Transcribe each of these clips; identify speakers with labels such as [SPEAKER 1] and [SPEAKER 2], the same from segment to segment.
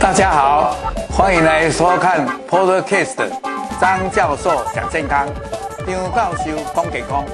[SPEAKER 1] 大家好，欢迎来收看 Podcast 张教授讲健康，张教授讲健康。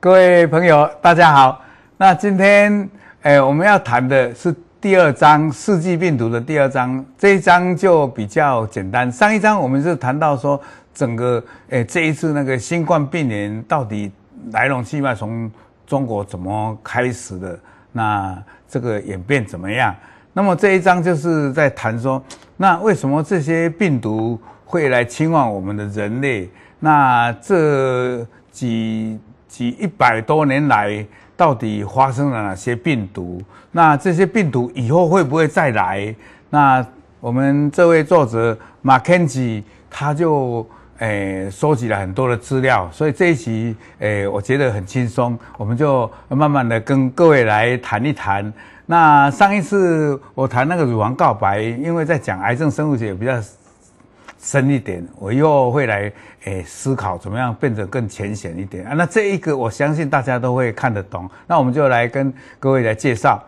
[SPEAKER 1] 各位朋友，大家好。那今天，哎，我们要谈的是第二章四季病毒的第二章。这一章就比较简单。上一章我们是谈到说，整个，哎，这一次那个新冠病毒到底来龙去脉从。中国怎么开始的？那这个演变怎么样？那么这一章就是在谈说，那为什么这些病毒会来侵犯我们的人类？那这几几一百多年来，到底发生了哪些病毒？那这些病毒以后会不会再来？那我们这位作者马肯吉他就。诶，收集了很多的资料，所以这一期诶，我觉得很轻松，我们就慢慢的跟各位来谈一谈。那上一次我谈那个乳房告白，因为在讲癌症生物学比较深一点，我又会来诶思考怎么样变得更浅显一点啊。那这一个我相信大家都会看得懂，那我们就来跟各位来介绍。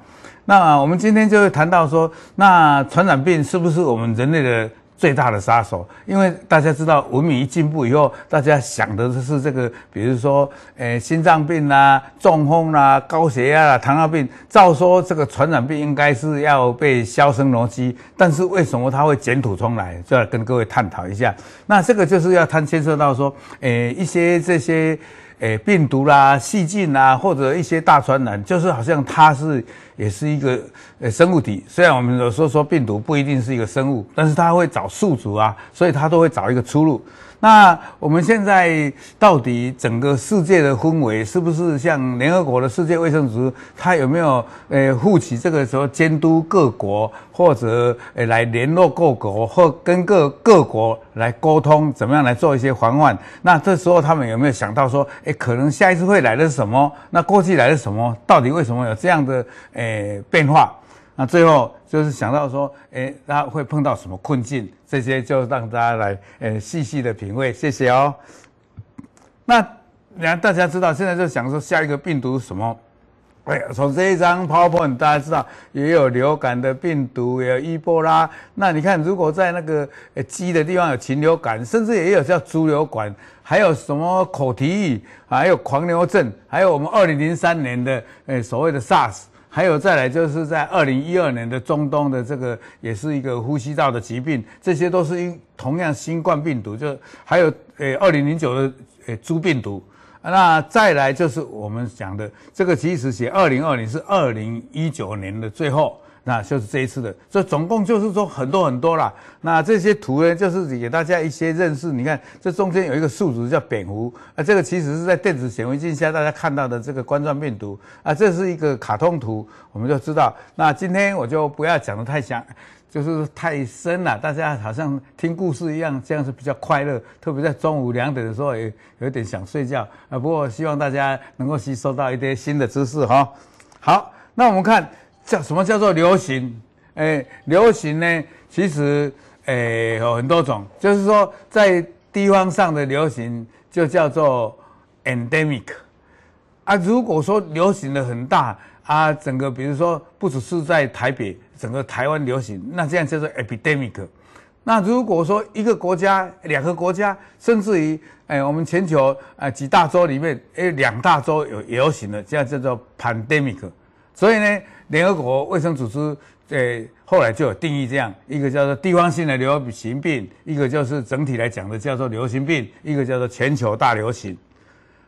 [SPEAKER 1] 那我们今天就会谈到说，那传染病是不是我们人类的？最大的杀手，因为大家知道文明一进步以后，大家想的是这个，比如说，诶，心脏病啦、中风啦、高血压啦、糖尿病。照说这个传染病应该是要被销声匿迹，但是为什么它会卷土重来？就要跟各位探讨一下。那这个就是要谈牵涉到说，诶，一些这些。诶，病毒啦、细菌啦，或者一些大传染，就是好像它是也是一个呃生物体。虽然我们有时候说病毒不一定是一个生物，但是它会找宿主啊，所以它都会找一个出路。那我们现在到底整个世界的氛围是不是像联合国的世界卫生组织？它有没有呃负起这个时候监督各国，或者呃来联络各国，或跟各各国来沟通，怎么样来做一些防范？那这时候他们有没有想到说，诶，可能下一次会来的是什么？那过去来的什么？到底为什么有这样的诶变化？那最后就是想到说，诶，他会碰到什么困境？这些就让大家来，呃，细细的品味。谢谢哦。那让大家知道，现在就想说下一个病毒是什么？哎，从这一张 PowerPoint 大家知道，也有流感的病毒，也有伊波拉。那你看，如果在那个鸡的地方有禽流感，甚至也有叫猪流感，还有什么口蹄疫，还有狂牛症，还有我们二零零三年的呃所谓的 SARS。还有再来就是在二零一二年的中东的这个也是一个呼吸道的疾病，这些都是因同样新冠病毒，就还有诶二零零九的诶猪病毒，那再来就是我们讲的这个即使写二零二零是二零一九年的最后。那就是这一次的，这总共就是说很多很多啦。那这些图呢，就是给大家一些认识。你看，这中间有一个数值叫蝙蝠，啊，这个其实是在电子显微镜下大家看到的这个冠状病毒啊，这是一个卡通图，我们就知道。那今天我就不要讲的太详，就是太深了，大家好像听故事一样，这样是比较快乐。特别在中午两点的时候，也有点想睡觉啊。不过希望大家能够吸收到一些新的知识哈。好，那我们看。叫什么叫做流行？诶，流行呢，其实诶有很多种，就是说在地方上的流行就叫做 endemic 啊。如果说流行的很大啊，整个比如说不只是在台北，整个台湾流行，那这样叫做 epidemic。那如果说一个国家、两个国家，甚至于诶我们全球啊几大洲里面，诶两大洲有流行的，这样叫做 pandemic。所以呢。联合国卫生组织，诶，后来就有定义这样一个叫做地方性的流行病，一个就是整体来讲的叫做流行病，一个叫做全球大流行。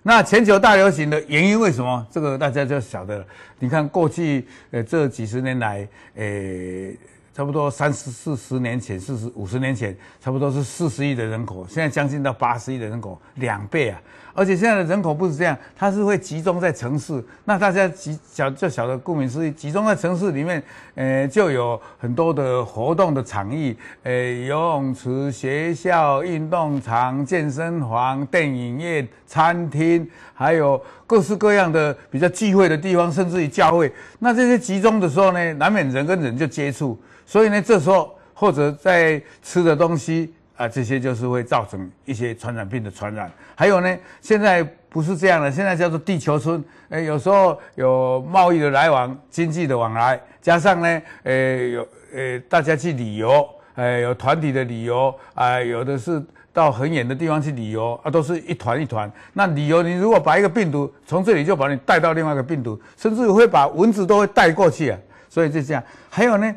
[SPEAKER 1] 那全球大流行的原因为什么？这个大家就晓得了。你看过去，呃，这几十年来，诶。差不多三十四十年前，四十五十年前，差不多是四十亿的人口，现在将近到八十亿的人口，两倍啊！而且现在的人口不是这样，它是会集中在城市。那大家集小就小的，顾名思义，集中在城市里面，呃，就有很多的活动的场域，呃，游泳池、学校、运动场、健身房、电影院、餐厅，还有各式各样的比较聚会的地方，甚至于教会。那这些集中的时候呢，难免人跟人就接触。所以呢，这时候或者在吃的东西啊，这些就是会造成一些传染病的传染。还有呢，现在不是这样的，现在叫做地球村。诶，有时候有贸易的来往、经济的往来，加上呢，诶，有诶，大家去旅游，诶，有团体的旅游啊，有的是到很远的地方去旅游啊，都是一团一团。那旅游，你如果把一个病毒从这里就把你带到另外一个病毒，甚至会把蚊子都会带过去啊。所以就这样。还有呢，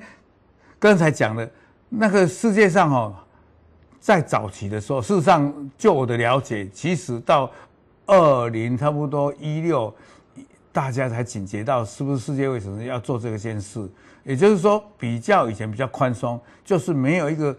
[SPEAKER 1] 刚才讲的那个世界上哦。在早期的时候，事实上，就我的了解，其实到二零差不多一六，大家才警觉到是不是世界卫生要做这个件事。也就是说，比较以前比较宽松，就是没有一个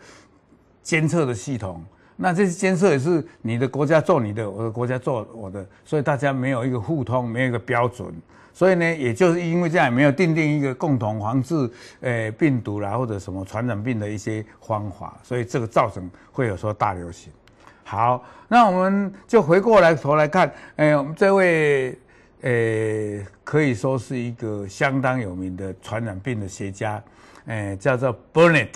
[SPEAKER 1] 监测的系统。那这些监测也是你的国家做你的，我的国家做我的，所以大家没有一个互通，没有一个标准。所以呢，也就是因为这样，没有订定一个共同防治诶病毒啦或者什么传染病的一些方法，所以这个造成会有说大流行。好，那我们就回过来头来看，诶，我们这位诶可以说是一个相当有名的传染病的学家，诶，叫做 Burnett。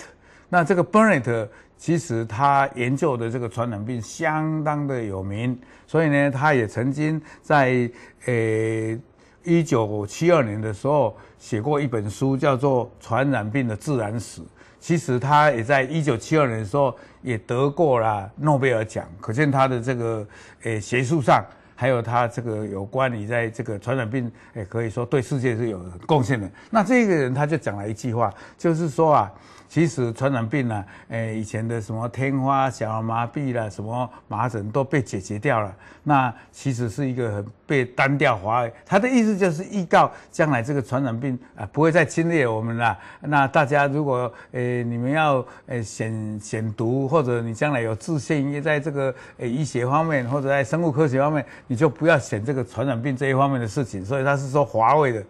[SPEAKER 1] 那这个 Burnett 其实他研究的这个传染病相当的有名，所以呢，他也曾经在诶。一九七二年的时候写过一本书，叫做《传染病的自然史》。其实他也在一九七二年的时候也得过了诺贝尔奖，可见他的这个诶学术上，还有他这个有关于在这个传染病，诶可以说对世界是有贡献的。那这个人他就讲了一句话，就是说啊。其实传染病呢、啊，诶，以前的什么天花、小儿麻痹啦，什么麻疹都被解决掉了。那其实是一个很被单调化。他的意思就是预告将来这个传染病啊不会再侵略我们了。那大家如果诶你们要诶选选毒，或者你将来有自信，也在这个诶医学方面或者在生物科学方面，你就不要选这个传染病这一方面的事情。所以他是说华为的。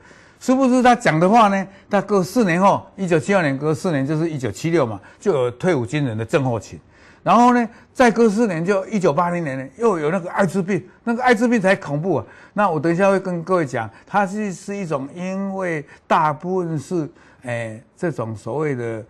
[SPEAKER 1] 是不是他讲的话呢？他隔四年后，一九七二年隔四年就是一九七六嘛，就有退伍军人的症候群。然后呢，再隔四年就一九八零年呢，又有那个艾滋病，那个艾滋病才恐怖啊。那我等一下会跟各位讲，它是是一种因为大部分是诶这种所谓的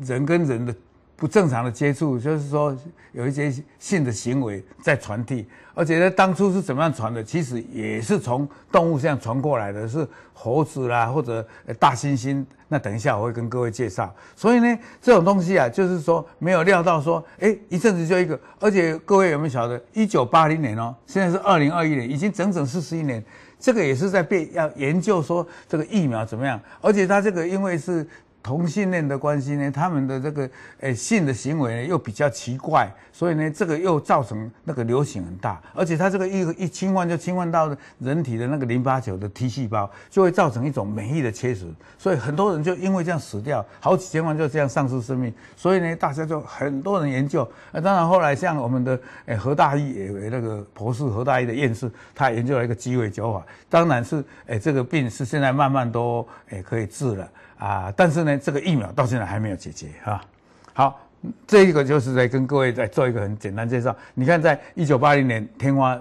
[SPEAKER 1] 人跟人的。不正常的接触，就是说有一些性的行为在传递，而且呢，当初是怎么样传的？其实也是从动物这样传过来的，是猴子啦，或者大猩猩。那等一下我会跟各位介绍。所以呢，这种东西啊，就是说没有料到说，哎，一阵子就一个。而且各位有没有晓得，一九八零年哦，现在是二零二一年，已经整整四十一年，这个也是在被要研究说这个疫苗怎么样。而且它这个因为是。同性恋的关系呢，他们的这个诶性的行为呢又比较奇怪，所以呢这个又造成那个流行很大，而且它这个一一侵犯就侵犯到人体的那个淋巴球的 T 细胞，就会造成一种免疫的缺失，所以很多人就因为这样死掉，好几千万就这样丧失生命，所以呢大家就很多人研究，那当然后来像我们的诶何大一诶那个博士何大一的院士，他研究了一个鸡尾酒法，当然是诶这个病是现在慢慢都诶可以治了。啊，但是呢，这个疫苗到现在还没有解决哈。好，这一个就是在跟各位再做一个很简单介绍。你看，在一九八零年，天花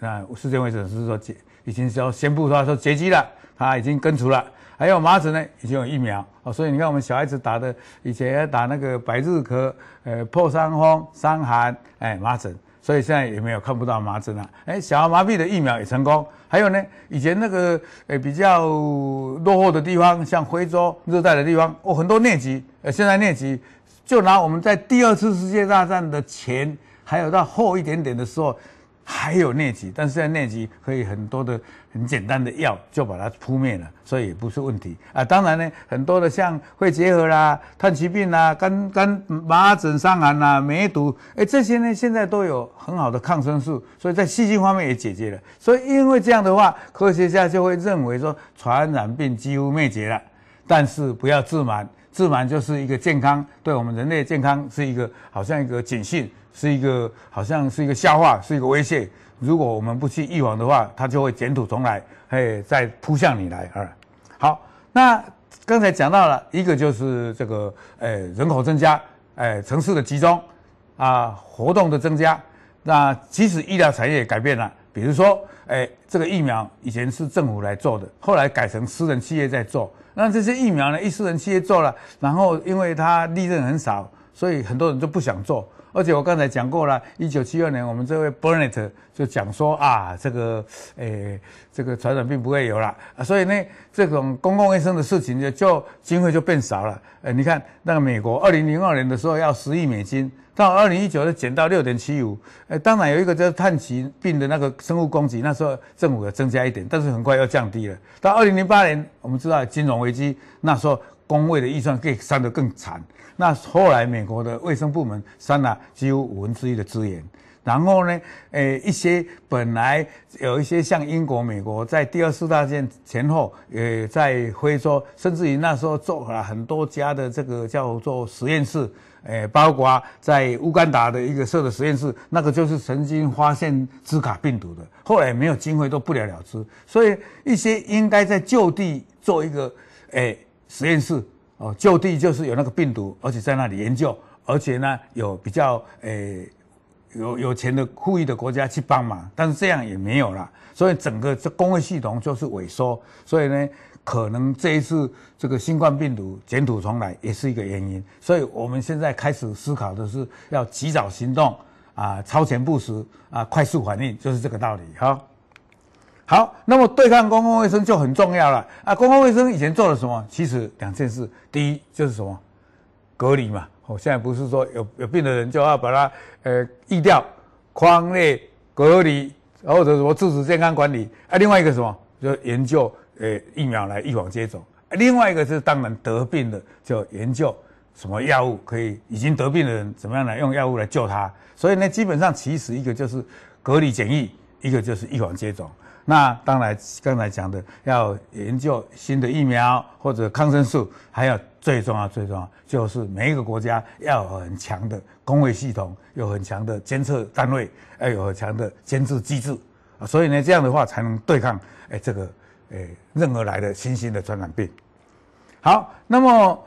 [SPEAKER 1] 啊，世界卫生是说解已经是要宣布说说绝迹了，它已经根除了。还有麻疹呢，已经有疫苗哦。所以你看，我们小孩子打的，以前要打那个百日咳、呃破伤风、伤寒，哎麻疹。所以现在也没有看不到麻疹了。哎，小儿麻痹的疫苗也成功。还有呢，以前那个呃比较落后的地方，像非洲热带的地方，哦，很多疟疾。呃，现在疟疾就拿我们在第二次世界大战的前，还有到后一点点的时候。还有疟疾，但是在疟疾可以很多的很简单的药就把它扑灭了，所以也不是问题啊。当然呢，很多的像肺结核啦、炭疽病啦、肝肝麻疹、伤寒啦、梅毒，哎，这些呢现在都有很好的抗生素，所以在细菌方面也解决了。所以因为这样的话，科学家就会认为说传染病几乎灭绝了。但是不要自满，自满就是一个健康，对我们人类健康是一个好像一个警讯。是一个好像是一个笑话，是一个威胁。如果我们不去预防的话，它就会卷土重来，嘿，再扑向你来啊。好，那刚才讲到了一个就是这个，诶，人口增加，诶，城市的集中，啊，活动的增加。那即使医疗产业改变了，比如说，诶，这个疫苗以前是政府来做的，后来改成私人企业在做。那这些疫苗呢，一私人企业做了，然后因为它利润很少，所以很多人就不想做。而且我刚才讲过了，一九七二年我们这位 Burnett 就讲说啊，这个诶，这个传染病不会有了啊，所以呢，这种公共卫生的事情就就经费就变少了。呃，你看那个美国二零零二年的时候要十亿美金。到二零一九就减到六点七五，呃，当然有一个就是炭疽病的那个生物攻击，那时候政府有增加一点，但是很快又降低了。到二零零八年，我们知道金融危机，那时候工位的预算可以删得更惨。那后来美国的卫生部门删了几乎五分之一的资源，然后呢，呃，一些本来有一些像英国、美国在第二次大战前后，也，在非洲，甚至于那时候做了很多家的这个叫做实验室。诶，包括在乌干达的一个设的实验室，那个就是曾经发现兹卡病毒的，后来没有经费都不了了之。所以一些应该在就地做一个诶实验室哦，就地就是有那个病毒，而且在那里研究，而且呢有比较诶有有钱的富裕的国家去帮忙，但是这样也没有了，所以整个这公卫系统就是萎缩，所以呢。可能这一次这个新冠病毒卷土重来也是一个原因，所以我们现在开始思考的是要及早行动啊，超前部署啊，快速反应，就是这个道理哈。好，那么对抗公共卫生就很重要了啊。公共卫生以前做了什么？其实两件事，第一就是什么隔离嘛。哦，现在不是说有有病的人就要把它呃疫掉，框内、隔离，或者什么自主健康管理啊。另外一个什么，就研究。呃，疫苗来预防接种。另外一个是，当然得病的就研究什么药物可以，已经得病的人怎么样来用药物来救他。所以呢，基本上其实一个就是隔离检疫，一个就是预防接种。那当然刚才讲的要研究新的疫苗或者抗生素，还有最重要最重要就是每一个国家要有很强的公卫系统，有很强的监测单位，要有很强的监治机制啊。所以呢，这样的话才能对抗哎这个。诶，任何来的新兴的传染病，好，那么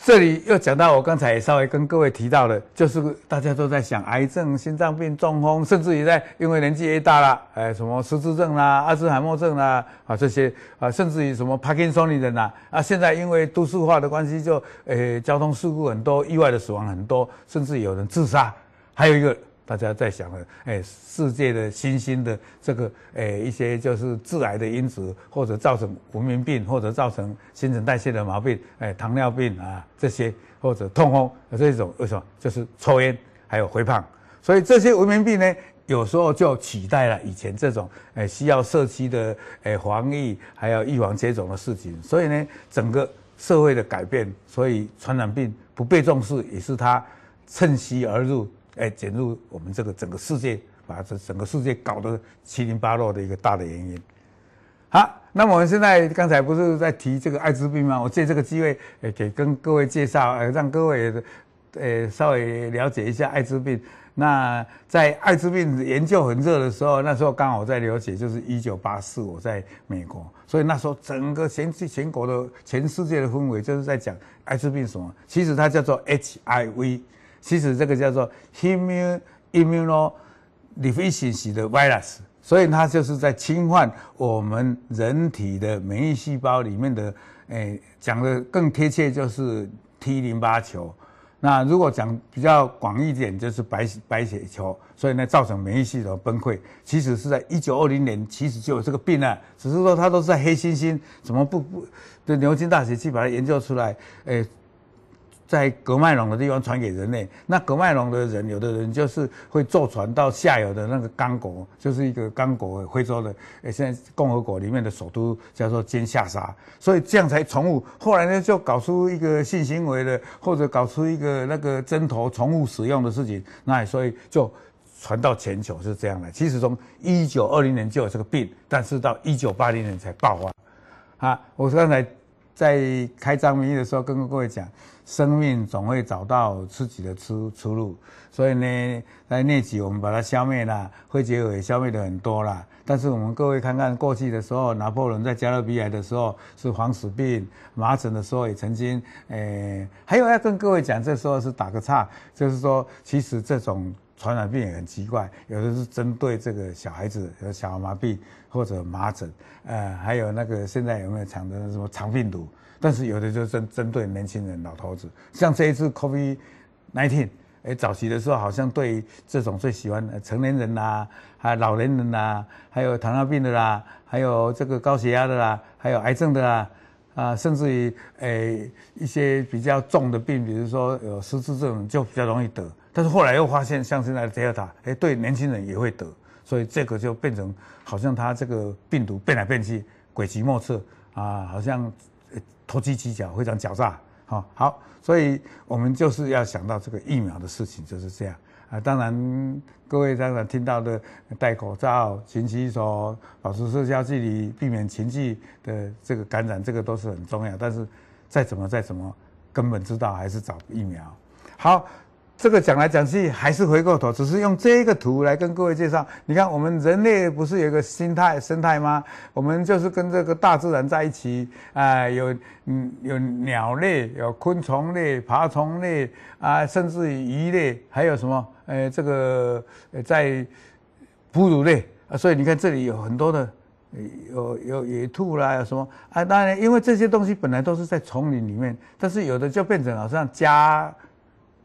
[SPEAKER 1] 这里又讲到我刚才也稍微跟各位提到的，就是大家都在想癌症、心脏病、中风，甚至于在因为年纪越大了，诶，什么失智症啦、阿兹海默症啦啊这些啊，甚至于什么帕金森的人呐啊，现在因为都市化的关系，就诶交通事故很多，意外的死亡很多，甚至有人自杀，还有一个。大家在想了，哎，世界的新兴的这个，哎，一些就是致癌的因子，或者造成文明病，或者造成新陈代谢的毛病，哎，糖尿病啊这些，或者痛风这种，为什么？就是抽烟还有肥胖，所以这些文明病呢，有时候就取代了以前这种，哎，需要社区的，哎，防疫还有预防接种的事情。所以呢，整个社会的改变，所以传染病不被重视，也是它趁虚而入。哎，卷入我们这个整个世界，把这整个世界搞得七零八落的一个大的原因。好，那我们现在刚才不是在提这个艾滋病吗？我借这个机会，哎，给跟各位介绍，呃，让各位，呃，稍微了解一下艾滋病。那在艾滋病研究很热的时候，那时候刚好在了解，就是一九八四，我在美国，所以那时候整个全全国的全世界的氛围就是在讲艾滋病什么？其实它叫做 HIV。其实这个叫做 immunodeficiency 的 virus，所以它就是在侵犯我们人体的免疫细胞里面的，诶，讲的更贴切就是 T 淋巴球。那如果讲比较广一点，就是白白血球。所以呢，造成免疫系统崩溃。其实是在一九二零年，其实就有这个病了，只是说它都是在黑猩猩，怎么不不的牛津大学去把它研究出来，诶。在格麦隆的地方传给人类，那格麦隆的人，有的人就是会坐船到下游的那个刚果，就是一个刚果非洲的，诶，现在共和国里面的首都叫做金夏沙，所以这样才宠物。后来呢，就搞出一个性行为的，或者搞出一个那个针头宠物使用的事情，那所以就传到全球是这样的。其实从一九二零年就有这个病，但是到一九八零年才爆发。啊，我刚才在开张名义的时候跟各位讲。生命总会找到自己的出出路，所以呢，在那集我们把它消灭了，肺结核也消灭的很多了。但是我们各位看看过去的时候，拿破仑在加勒比海的时候是黄死病、麻疹的时候也曾经，诶、还有要跟各位讲，这时候是打个岔，就是说，其实这种传染病也很奇怪，有的是针对这个小孩子，有小儿麻痹或者麻疹，呃，还有那个现在有没有讲的什么肠病毒？但是有的就针针对年轻人、老头子，像这一次 COVID-19，诶，早期的时候好像对这种最喜欢成年人啦，还有老年人啦，还有糖尿病的啦，还有这个高血压的啦，还有癌症的啦，啊，甚至于诶一些比较重的病，比如说有失智症就比较容易得。但是后来又发现，像现在的德尔塔，诶，对年轻人也会得，所以这个就变成好像它这个病毒变来变去，诡计莫测啊，好像投机取巧，非常狡诈。好，好，所以我们就是要想到这个疫苗的事情，就是这样啊。当然，各位当然听到的戴口罩、勤洗手、保持社交距离、避免群聚的这个感染，这个都是很重要。但是再怎么再怎么，根本知道还是找疫苗。好。这个讲来讲去还是回过头，只是用这个图来跟各位介绍。你看，我们人类不是有一个心态生态吗？我们就是跟这个大自然在一起啊、有嗯有鸟类，有昆虫类、爬虫类啊，甚至于鱼类，还有什么？呃，这个在哺乳类啊。所以你看这里有很多的，有有野兔啦，有什么啊？当然，因为这些东西本来都是在丛林里面，但是有的就变成好像家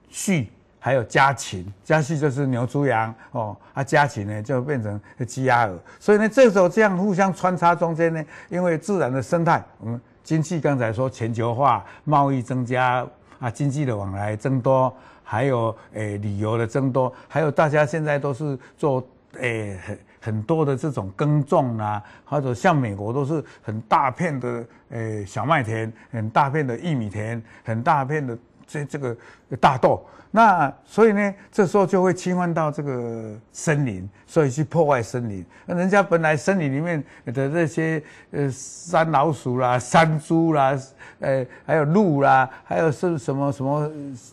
[SPEAKER 1] 畜。还有家禽，家畜就是牛、猪、羊哦，啊，家禽呢就变成鸡、鸭、鹅，所以呢，这时候这样互相穿插中间呢，因为自然的生态，我们经济刚才说全球化，贸易增加啊，经济的往来增多，还有诶、旅游的增多，还有大家现在都是做诶、很很多的这种耕种啊，或者像美国都是很大片的诶、小麦田，很大片的玉米田，很大片的这这个大豆。那所以呢，这时候就会侵犯到这个森林，所以去破坏森林。那人家本来森林里面的这些呃山老鼠啦、山猪啦、呃还有鹿啦，还有是什么什么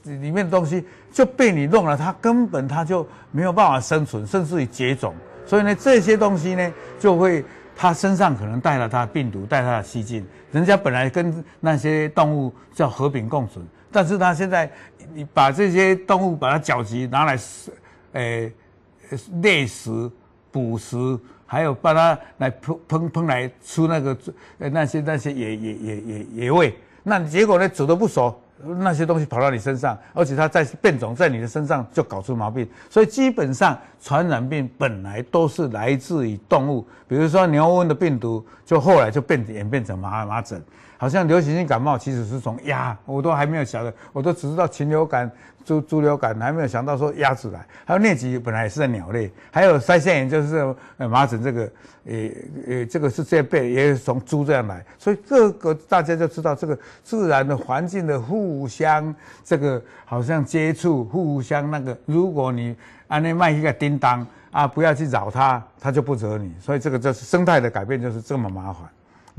[SPEAKER 1] 里面的东西就被你弄了，它根本它就没有办法生存，甚至于绝种。所以呢，这些东西呢就会他身上可能带了他的病毒，带他的细菌。人家本来跟那些动物叫和平共存。但是他现在，你把这些动物把它搅集拿来，诶、猎食、捕食，还有把它来烹烹烹来出那个那些那些野野野野野味，那结果呢，煮的不熟，那些东西跑到你身上，而且它在变种在你的身上就搞出毛病。所以基本上传染病本来都是来自于动物，比如说牛瘟的病毒，就后来就变演变成麻麻疹。好像流行性感冒其实是从鸭，我都还没有晓得，我都只知道禽流感、猪猪流感，还没有想到说鸭子来。还有疟疾本来也是在鸟类，还有腮腺炎就是呃麻疹这个，呃呃这个是这辈也是从猪这样来，所以这个大家就知道这个自然的环境的互相这个好像接触，互相那个，如果你按那卖一个叮当啊，不要去扰它，它就不惹你，所以这个就是生态的改变就是这么麻烦。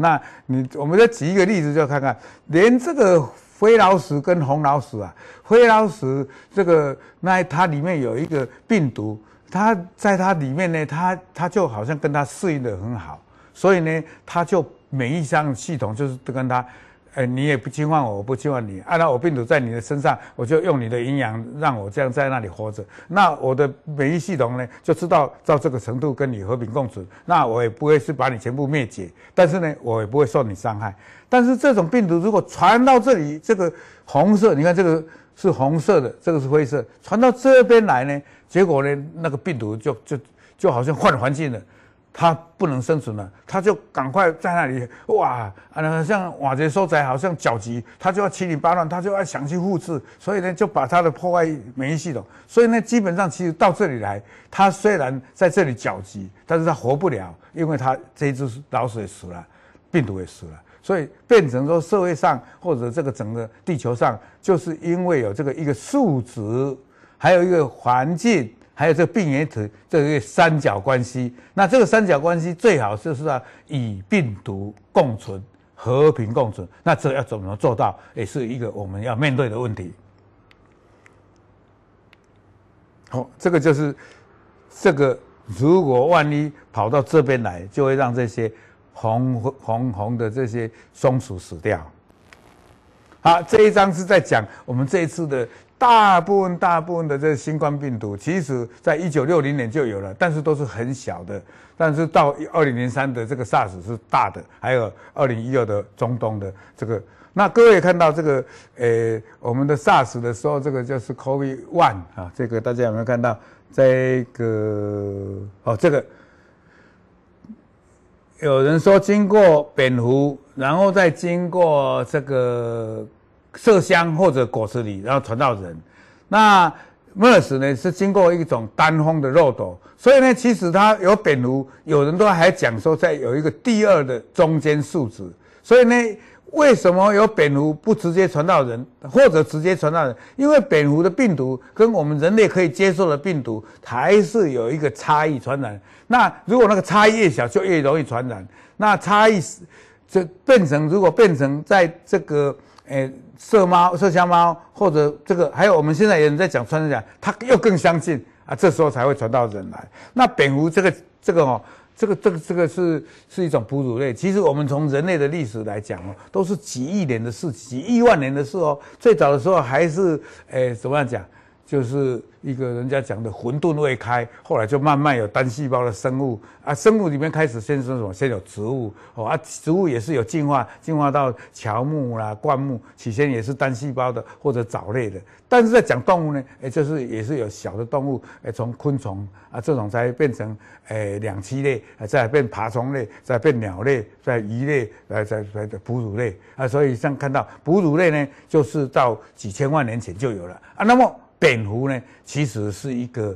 [SPEAKER 1] 那你，我们再举一个例子，就看看，连这个灰老鼠跟红老鼠啊，灰老鼠这个，那它里面有一个病毒，它在它里面呢，它它就好像跟它适应的很好，所以呢，它就免疫上系统就是跟它。哎，你也不侵犯我，我不侵犯你。按照我病毒在你的身上，我就用你的营养让我这样在那里活着。那我的免疫系统呢，就知道到这个程度跟你和平共存。那我也不会是把你全部灭绝，但是呢，我也不会受你伤害。但是这种病毒如果传到这里，这个红色，你看这个是红色的，这个是灰色，传到这边来呢，结果呢，那个病毒就就就好像换环境了。它不能生存了，它就赶快在那里哇，啊，像瓦杰收窄，好像脚急，它就要七零八乱，它就要想去复制，所以呢，就把它的破坏免疫系统。所以呢，基本上其实到这里来，它虽然在这里脚急，但是它活不了，因为它这一只老鼠也死了，病毒也死了，所以变成说社会上或者这个整个地球上，就是因为有这个一个数值，还有一个环境。还有这个病原体这个三角关系，那这个三角关系最好就是要与病毒共存、和平共存。那这要怎么做到，也是一个我们要面对的问题。好，这个就是这个，如果万一跑到这边来，就会让这些红红红的这些松鼠死掉。好，这一章是在讲我们这一次的。大部分大部分的这新冠病毒，其实在一九六零年就有了，但是都是很小的。但是到二零零三的这个 SARS 是大的，还有二零一二的中东的这个。那各位看到这个，呃，我们的 SARS 的时候，这个就是 COVID one 啊，这个大家有没有看到？这个哦，这个有人说经过蝙蝠，然后再经过这个。麝香或者果实里，然后传到人。那 MERS 呢是经过一种单峰的漏斗，所以呢，其实它有蝙蝠，有人都还讲说在有一个第二的中间数值。所以呢，为什么有蝙蝠不直接传到人，或者直接传到人？因为蝙蝠的病毒跟我们人类可以接受的病毒还是有一个差异传染。那如果那个差异越小，就越容易传染。那差异就变成，如果变成在这个。诶，麝猫、麝香猫，或者这个，还有我们现在有人在讲穿山甲，它又更相信啊，这时候才会传到人来。那蝙蝠这个这个哦，这个这个这个是是一种哺乳类。其实我们从人类的历史来讲哦，都是几亿年的事，几亿万年的事哦。最早的时候还是诶，怎么样讲？就是一个人家讲的混沌未开，后来就慢慢有单细胞的生物啊，生物里面开始先生什么？先有植物哦啊，植物也是有进化，进化到乔木啦、灌木，起先也是单细胞的或者藻类的。但是在讲动物呢，哎，就是也是有小的动物，哎，从昆虫啊这种才变成哎两栖类，再变爬虫类，再变鸟类，再鱼类，来再来的哺乳类啊。所以像看到哺乳类呢，就是到几千万年前就有了啊。那么蝙蝠呢，其实是一个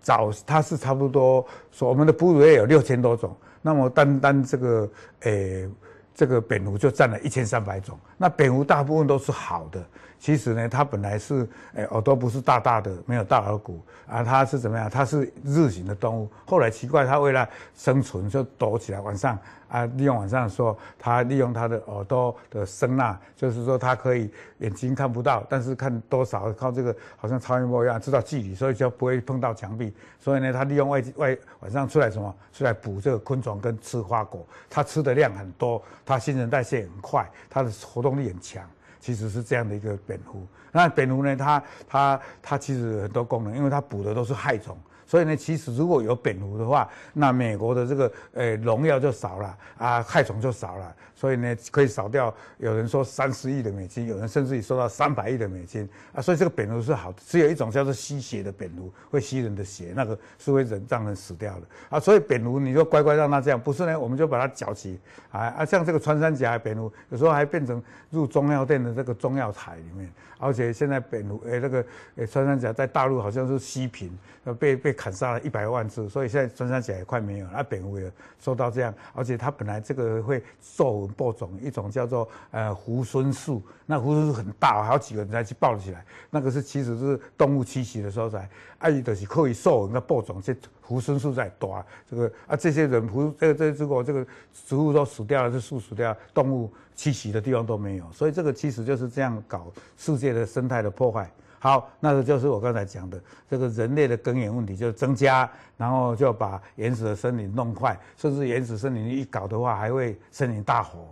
[SPEAKER 1] 早，它是差不多说我们的哺乳类有六千多种，那么单单这个诶、这个蝙蝠就占了一千三百种。那蝙蝠大部分都是好的。其实呢，它本来是，诶，耳朵不是大大的，没有大耳骨啊，它是怎么样？它是日行的动物。后来奇怪，它为了生存就躲起来，晚上啊，利用晚上的时候，它利用它的耳朵的声纳，就是说它可以眼睛看不到，但是看多少靠这个，好像超音波一样知道距离，所以就不会碰到墙壁。所以呢，它利用外外晚上出来什么？出来捕这个昆虫跟吃花果。它吃的量很多，它新陈代谢很快，它的活动力很强。其实是这样的一个蝙蝠，那蝙蝠呢，它它它其实很多功能，因为它捕的都是害虫。所以呢，其实如果有蝙蝠的话，那美国的这个呃农药就少了啊，害虫就少了。所以呢，可以少掉有人说三十亿的美金，有人甚至于说到三百亿的美金啊。所以这个蝙蝠是好的，只有一种叫做吸血的蝙蝠，会吸人的血，那个是会人让人死掉的啊。所以蝙蝠你就乖乖让它这样，不是呢，我们就把它绞起啊啊，像这个穿山甲蝙蝠，有时候还变成入中药店的这个中药材里面。而且现在蝙蝠诶，那个诶穿山甲在大陆好像是稀品，被被砍杀了一百万只，所以现在穿山甲也快没有了。啊蝙蝠也受到这样，而且它本来这个会授粉播种，一种叫做呃猢狲树，那猢狲树很大，好几个人才去抱起来。那个是其实是动物栖息的所在，啊，伊就是可以授粉的播种，这猢狲树在大这个啊，这些人猢这这如果这个植物都死掉了，这树死掉，动物。栖息的地方都没有，所以这个其实就是这样搞世界的生态的破坏。好，那个就是我刚才讲的这个人类的根源问题，就是增加，然后就把原始的森林弄坏，甚至原始森林一搞的话，还会森林大火。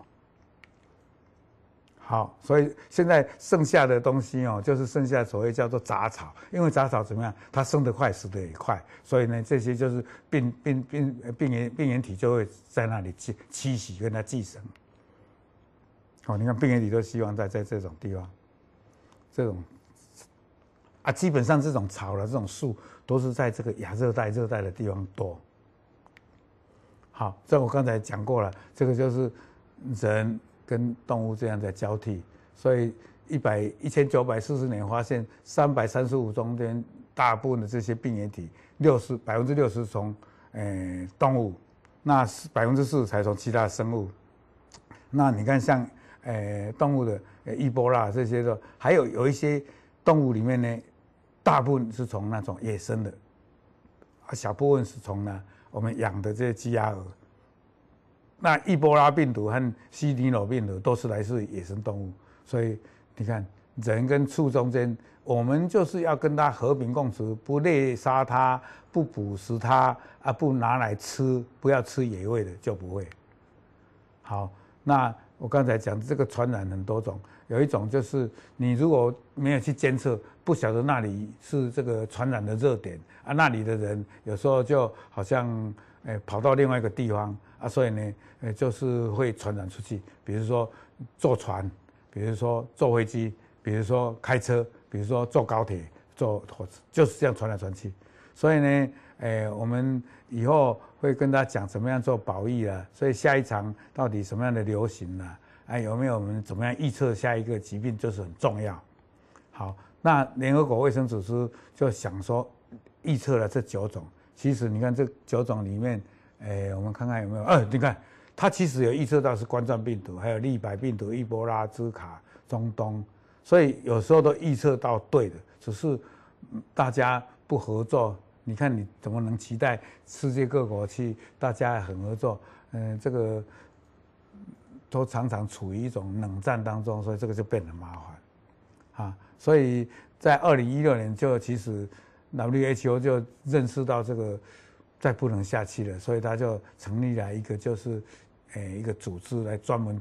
[SPEAKER 1] 好，所以现在剩下的东西哦，就是剩下所谓叫做杂草，因为杂草怎么样，它生得快，死得也快，所以呢，这些就是病病病病原病原体就会在那里栖栖息，跟它寄生。哦，你看病原体都希望在在这种地方，这种啊，基本上这种草的这种树都是在这个亚热带、热带的地方多。好，这我刚才讲过了，这个就是人跟动物这样在交替，所以一百一千九百四十年发现三百三十五中间大部分的这些病原体，六十百分之六十从诶动物，那百分之四才从其他生物。那你看像。诶、动物的呃，伊波拉这些的，还有有一些动物里面呢，大部分是从那种野生的，啊，小部分是从呢我们养的这些鸡鸭鹅。那伊波拉病毒和西尼罗病毒都是来自野生动物，所以你看人跟畜中间，我们就是要跟它和平共处，不猎杀它，不捕食它，啊，不拿来吃，不要吃野味的就不会。好，那。我刚才讲这个传染很多种，有一种就是你如果没有去监测，不晓得那里是这个传染的热点啊，那里的人有时候就好像诶跑到另外一个地方啊，所以呢，诶就是会传染出去。比如说坐船，比如说坐飞机，比如说开车，比如说坐高铁、坐火车，就是这样传来传去。所以呢，诶我们以后。会跟他讲怎么样做保育了，所以下一场到底什么样的流行呢？哎，有没有我们怎么样预测下一个疾病就是很重要。好，那联合国卫生组织就想说预测了这九种，其实你看这九种里面，哎，我们看看有没有？呃，你看它其实有预测到是冠状病毒，还有利百病毒、伊波拉、兹卡、中东，所以有时候都预测到对的，只是大家不合作。你看你怎么能期待世界各国去大家很合作？嗯，这个都常常处于一种冷战当中，所以这个就变得麻烦啊。所以在二零一六年就其实 WHO 就认识到这个再不能下去了，所以他就成立了一个就是诶一个组织来专门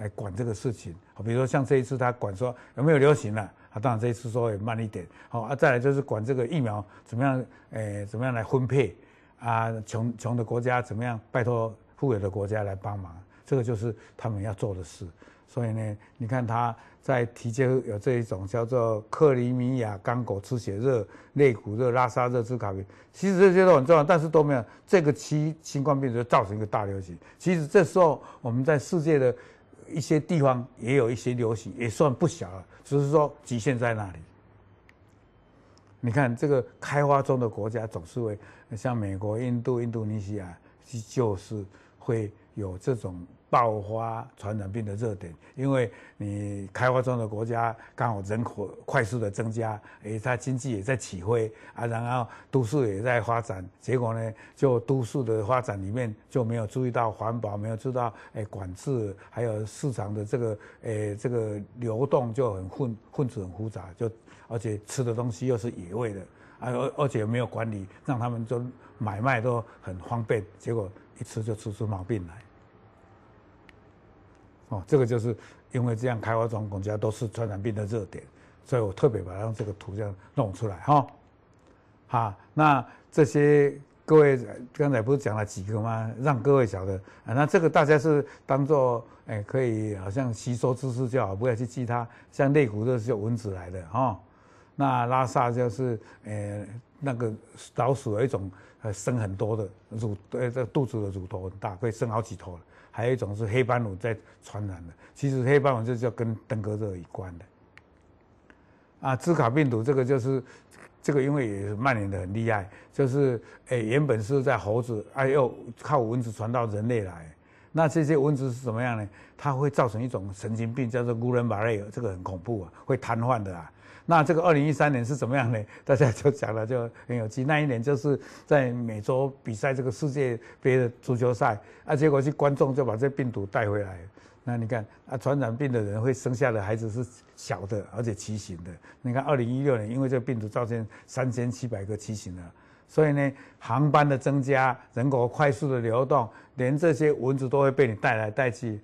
[SPEAKER 1] 来管这个事情。比如说像这一次他管说有没有流行了。啊，当然这一次说也慢一点，好啊，再来就是管这个疫苗怎么样，诶、怎么样来分配啊？穷穷的国家怎么样拜托富有的国家来帮忙，这个就是他们要做的事。所以呢，你看他在提交有这一种叫做克里米亚刚果出血热、肋骨热、拉沙热、兹卡病，其实这些都很重要，但是都没有这个期新冠病毒造成一个大流行。其实这时候我们在世界的。一些地方也有一些流行，也算不小了，只是说局限在那里。你看这个开发中的国家总是会像美国、印度、印度尼西亚，就是会有这种。爆发传染病的热点，因为你开发中的国家刚好人口快速的增加，诶，它经济也在起飞啊，然后都市也在发展，结果呢，就都市的发展里面就没有注意到环保，没有注意到诶管制，还有市场的这个诶这个流动就很混混子很复杂，就而且吃的东西又是野味的，而而且没有管理，让他们就买卖都很方便，结果一吃就吃出毛病来。哦，这个就是因为这样，开发中国家都是传染病的热点，所以我特别把它用这个图这样弄出来哈。好，那这些各位刚才不是讲了几个吗？让各位晓得啊，那这个大家是当做哎可以好像吸收知识就好，不要去记它。像肋骨热是蚊子来的哈，那拉萨就是呃那个老鼠有一种呃生很多的乳，呃这肚子的乳头很大，可以生好几头。还有一种是黑斑乳在传染的，其实黑斑乳就是跟登革热有关的。啊，兹卡病毒这个就是这个，因为也是蔓延的很厉害，就是诶、欸、原本是在猴子，哎又靠蚊子传到人类来。那这些蚊子是怎么样呢？它会造成一种神经病，叫做古伦巴类，这个很恐怖啊，会瘫痪的啊。那这个二零一三年是怎么样呢？大家就讲了，就很有趣。那一年就是在美洲比赛这个世界杯的足球赛啊，结果是观众就把这病毒带回来。那你看啊，传染病的人会生下的孩子是小的，而且畸形的。你看二零一六年，因为这个病毒造成三千七百个畸形的，所以呢，航班的增加，人口快速的流动，连这些蚊子都会被你带来带去。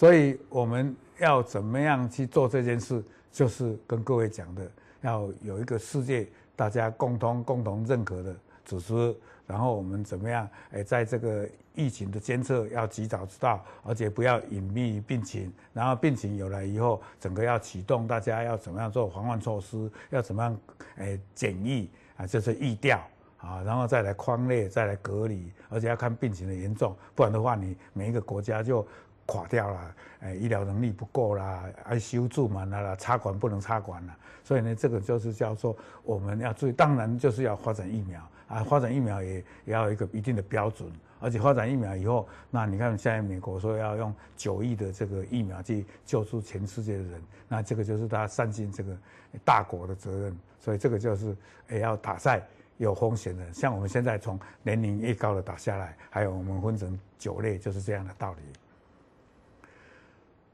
[SPEAKER 1] 所以我们。要怎么样去做这件事？就是跟各位讲的，要有一个世界大家共同共同认可的组织，然后我们怎么样？诶，在这个疫情的监测要及早知道，而且不要隐秘病情。然后病情有了以后，整个要启动，大家要怎么样做防范措施？要怎么样？诶，检疫啊，就是疫调啊，然后再来框列，再来隔离，而且要看病情的严重，不然的话，你每一个国家就。垮掉了，诶，医疗能力不够啦，ICU 住满了啦，插管不能插管了，所以呢，这个就是叫做我们要注意，当然就是要发展疫苗啊，发展疫苗也也要有一个一定的标准，而且发展疫苗以后，那你看现在美国说要用九亿的这个疫苗去救出全世界的人，那这个就是他善尽这个大国的责任，所以这个就是也要打在有风险的，像我们现在从年龄越高的打下来，还有我们分成九类，就是这样的道理。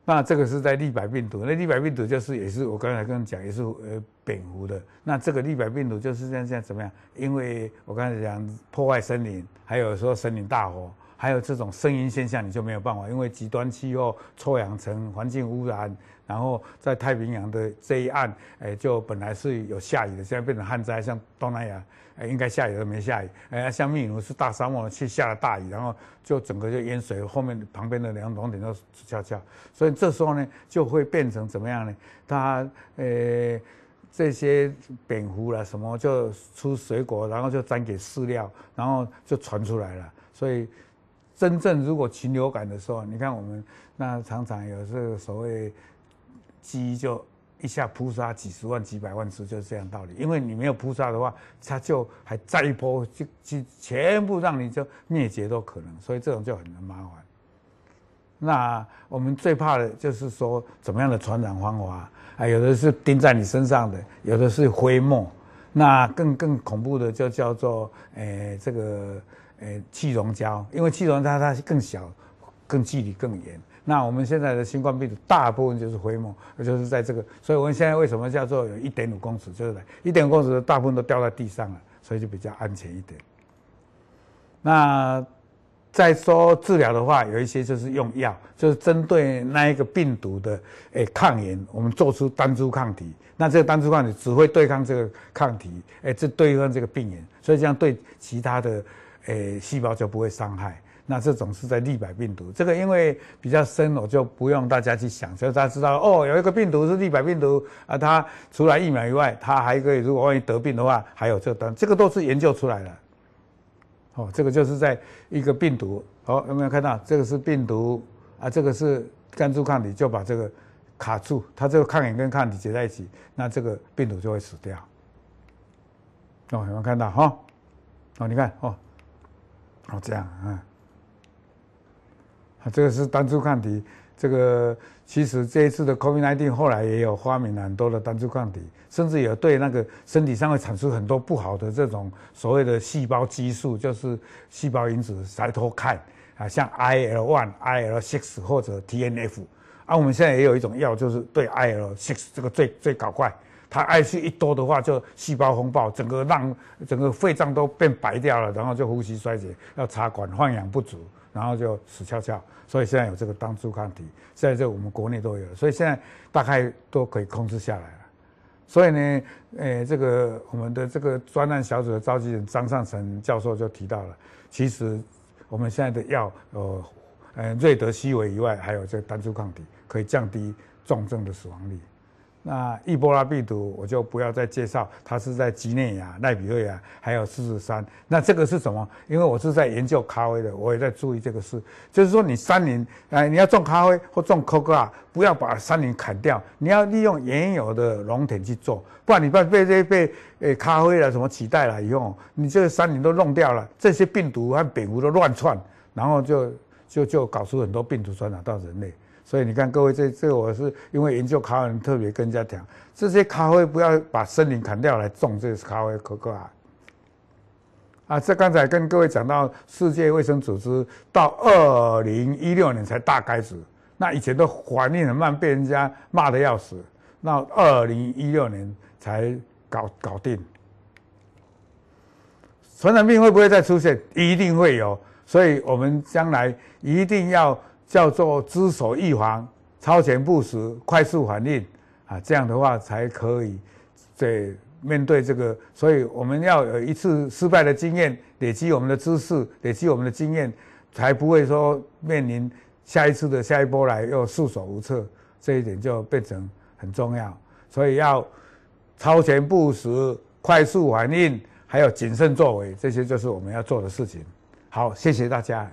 [SPEAKER 1] 那这个是在利百病毒，那利百病毒就是也是我刚才跟你讲，也是呃蝙蝠的。那这个利百病毒就是这样这样怎么样？因为我刚才讲破坏森林，还有说森林大火还有这种声音现象，你就没有办法，因为极端气候、臭氧层、环境污染，然后在太平洋的这一岸，哎，就本来是有下雨的，现在变成旱灾，像东南亚，哎，应该下雨都没下雨，哎，像秘鲁是大沙漠，去下了大雨，然后就整个就淹水，后面旁边的两农田都死翘翘，所以这时候呢，就会变成怎么样呢？它，呃。这些蝙蝠啦，什么就出水果，然后就沾给饲料，然后就传出来了。所以，真正如果禽流感的时候，你看我们那常常有这个所谓鸡就一下扑杀几十万、几百万只，就是这样道理。因为你没有扑杀的话，它就还再一波就就全部让你就灭绝都可能。所以这种就很麻烦。那我们最怕的就是说怎么样的传染方法啊？有的是钉在你身上的，有的是飞沫，那更更恐怖的就叫做诶、这个诶、气溶胶，因为气溶胶它更小，更距离更远。那我们现在的新冠病毒大部分就是飞沫，就是在这个，所以我们现在为什么叫做有一点五公尺，就是一点五公尺大部分都掉在地上了，所以就比较安全一点。那。再说治疗的话，有一些就是用药，就是针对那一个病毒的诶抗原，我们做出单株抗体。那这个单株抗体只会对抗这个抗体，诶，这对抗这个病原，所以这样对其他的诶细胞就不会伤害。那这种是在利百病毒，这个因为比较深，我就不用大家去想，就大家知道哦，有一个病毒是利百病毒啊，它除了疫苗以外，它还可以，如果万一得病的话，还有这个单，这个都是研究出来的。哦，这个就是在一个病毒，哦，有没有看到？这个是病毒啊，这个是单株抗体，就把这个卡住，它这个抗原跟抗体结在一起，那这个病毒就会死掉。哦，有没有看到？哈、哦，哦，你看，哦，哦，这样，啊，这个是单株抗体。这个其实这一次的 COVID-19 后来也有发明了很多的单株抗体，甚至有对那个身体上会产生很多不好的这种所谓的细胞激素，就是细胞因子 cytokine 啊，像 IL-1、IL-6 或者 TNF。啊，我们现在也有一种药，就是对 IL-6 这个最最搞怪，它 IL 一多的话就细胞风暴，整个让整个肺脏都变白掉了，然后就呼吸衰竭，要插管，换氧不足。然后就死翘翘，所以现在有这个单株抗体，现在这我们国内都有，所以现在大概都可以控制下来了。所以呢，诶，这个我们的这个专案小组的召集人张尚成教授就提到了，其实我们现在的药，呃，呃，瑞德西韦以外，还有这个单株抗体，可以降低重症的死亡率。那伊波拉病毒我就不要再介绍，它是在几内亚、奈比瑞亚还有狮子山。那这个是什么？因为我是在研究咖啡的，我也在注意这个事。就是说，你山林，哎，你要种咖啡或种可可啊，不要把山林砍掉，你要利用原有的农田去做，不然你被被这被诶咖啡了什么取代了以后，你这个山林都弄掉了，这些病毒和蝙蝠都乱窜，然后就就就搞出很多病毒传染到人类。所以你看，各位，这这我是因为研究咖啡，特别跟人家讲，这些咖啡不要把森林砍掉来种这些咖啡可可啊。啊，这刚才跟各位讲到，世界卫生组织到二零一六年才大开始，那以前都反应很慢，被人家骂的要死，那二零一六年才搞搞定。传染病会不会再出现？一定会有，所以我们将来一定要。叫做知所预防、超前部署、快速反应啊，这样的话才可以在面对这个。所以我们要有一次失败的经验，累积我们的知识，累积我们的经验，才不会说面临下一次的下一波来又束手无策。这一点就变成很重要。所以要超前部署、快速反应，还有谨慎作为，这些就是我们要做的事情。好，谢谢大家。